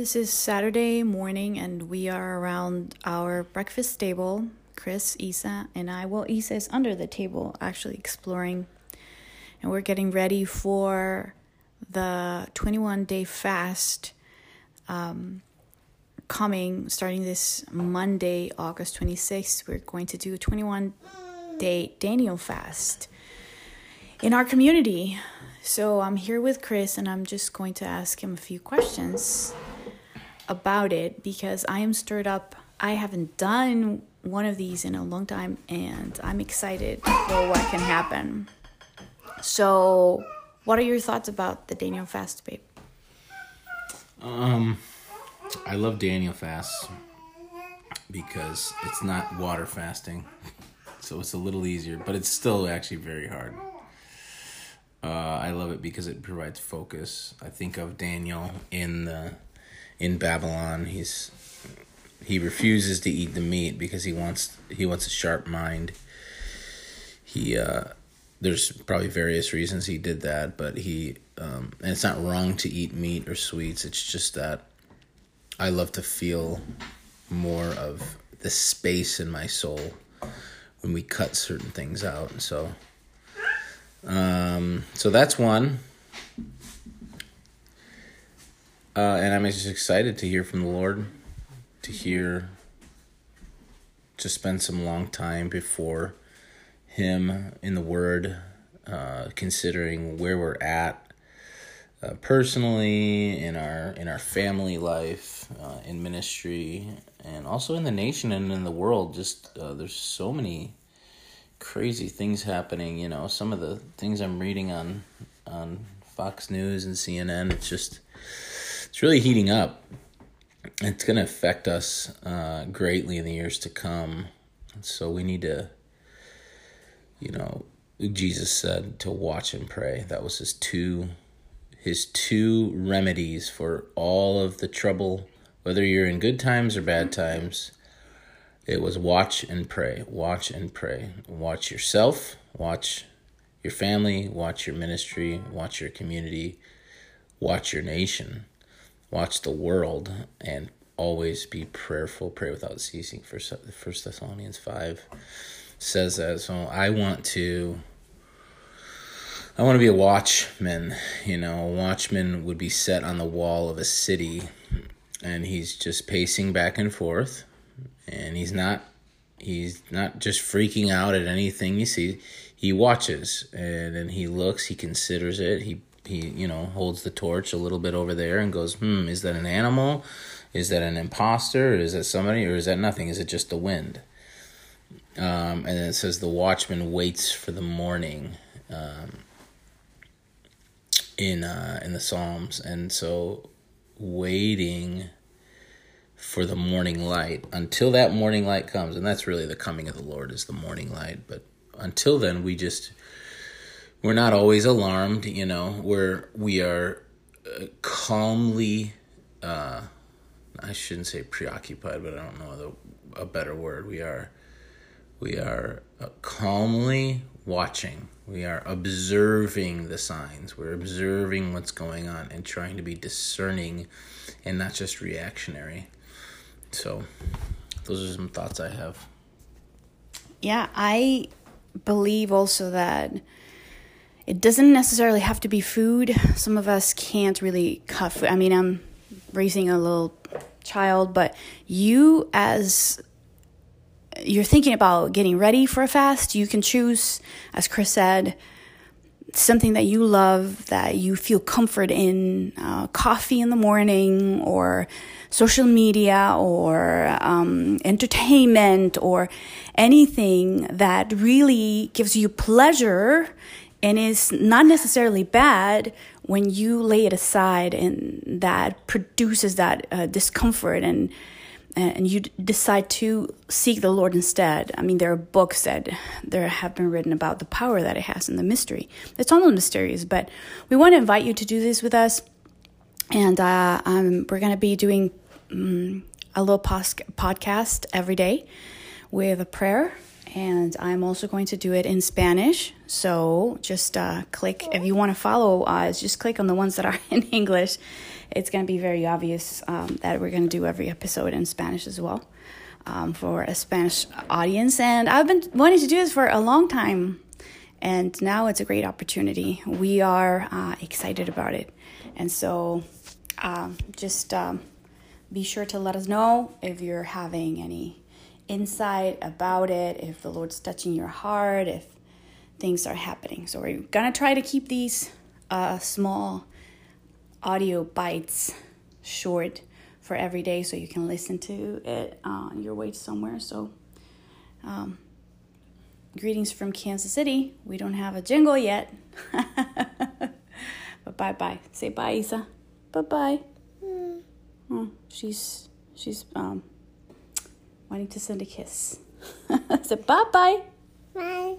This is Saturday morning, and we are around our breakfast table. Chris, Isa, and I. Well, Isa is under the table actually exploring, and we're getting ready for the 21 day fast um, coming starting this Monday, August 26th. We're going to do a 21 day Daniel fast in our community. So I'm here with Chris, and I'm just going to ask him a few questions about it because I am stirred up. I haven't done one of these in a long time, and I'm excited for what can happen. So, what are your thoughts about the Daniel fast, babe? Um, I love Daniel fast because it's not water fasting, so it's a little easier, but it's still actually very hard. Uh, I love it because it provides focus. I think of Daniel in the in Babylon. He's he refuses to eat the meat because he wants he wants a sharp mind. He uh, there's probably various reasons he did that, but he um, and it's not wrong to eat meat or sweets. It's just that I love to feel more of the space in my soul when we cut certain things out. And So um, so that's one. Uh, and I'm just excited to hear from the Lord, to hear, to spend some long time before Him in the Word, uh, considering where we're at uh, personally in our in our family life, uh, in ministry, and also in the nation and in the world. Just uh, there's so many crazy things happening. You know, some of the things I'm reading on on Fox News and CNN. It's just it's really heating up. It's going to affect us uh, greatly in the years to come. So we need to, you know, Jesus said to watch and pray. That was his two his two remedies for all of the trouble, whether you're in good times or bad times it was watch and pray, watch and pray. Watch yourself, watch your family, watch your ministry, watch your community, watch your nation, watch the world, and always be prayerful. Pray without ceasing. First, First Thessalonians five says that. So I want to. I want to be a watchman. You know, a watchman would be set on the wall of a city, and he's just pacing back and forth and he's not he's not just freaking out at anything he sees. He watches and then he looks, he considers it. He he you know holds the torch a little bit over there and goes, "Hmm, is that an animal? Is that an imposter? Is that somebody? Or is that nothing? Is it just the wind?" Um, and then it says the watchman waits for the morning. Um, in uh, in the Psalms, and so waiting for the morning light until that morning light comes and that's really the coming of the lord is the morning light but until then we just we're not always alarmed you know we're we are uh, calmly uh i shouldn't say preoccupied but i don't know the, a better word. We are we are uh, calmly watching. We are observing the signs. We're observing what's going on and trying to be discerning and not just reactionary. So, those are some thoughts I have. Yeah, I believe also that it doesn't necessarily have to be food. Some of us can't really cut food. I mean, I'm raising a little child, but you, as you're thinking about getting ready for a fast, you can choose, as Chris said, something that you love, that you feel comfort in, uh, coffee in the morning, or social media, or um, entertainment, or anything that really gives you pleasure and it's not necessarily bad when you lay it aside and that produces that uh, discomfort and and you decide to seek the Lord instead. I mean, there are books that there have been written about the power that it has in the mystery. It's almost mysterious, but we want to invite you to do this with us. And uh, um, we're going to be doing um, a little pos- podcast every day with a prayer and I'm also going to do it in Spanish. So just uh, click if you want to follow us. Just click on the ones that are in English. It's going to be very obvious um, that we're going to do every episode in Spanish as well um, for a Spanish audience. And I've been wanting to do this for a long time, and now it's a great opportunity. We are uh, excited about it, and so um, just um, be sure to let us know if you're having any insight about it, if the Lord's touching your heart, if things are happening. So we're gonna try to keep these uh, small audio bites short for every day so you can listen to it on your way somewhere. So, um, greetings from Kansas City. We don't have a jingle yet. but bye bye. Say bye, Isa. Bye bye. Mm. Oh, she's she's um wanting to send a kiss. so bye bye. Bye.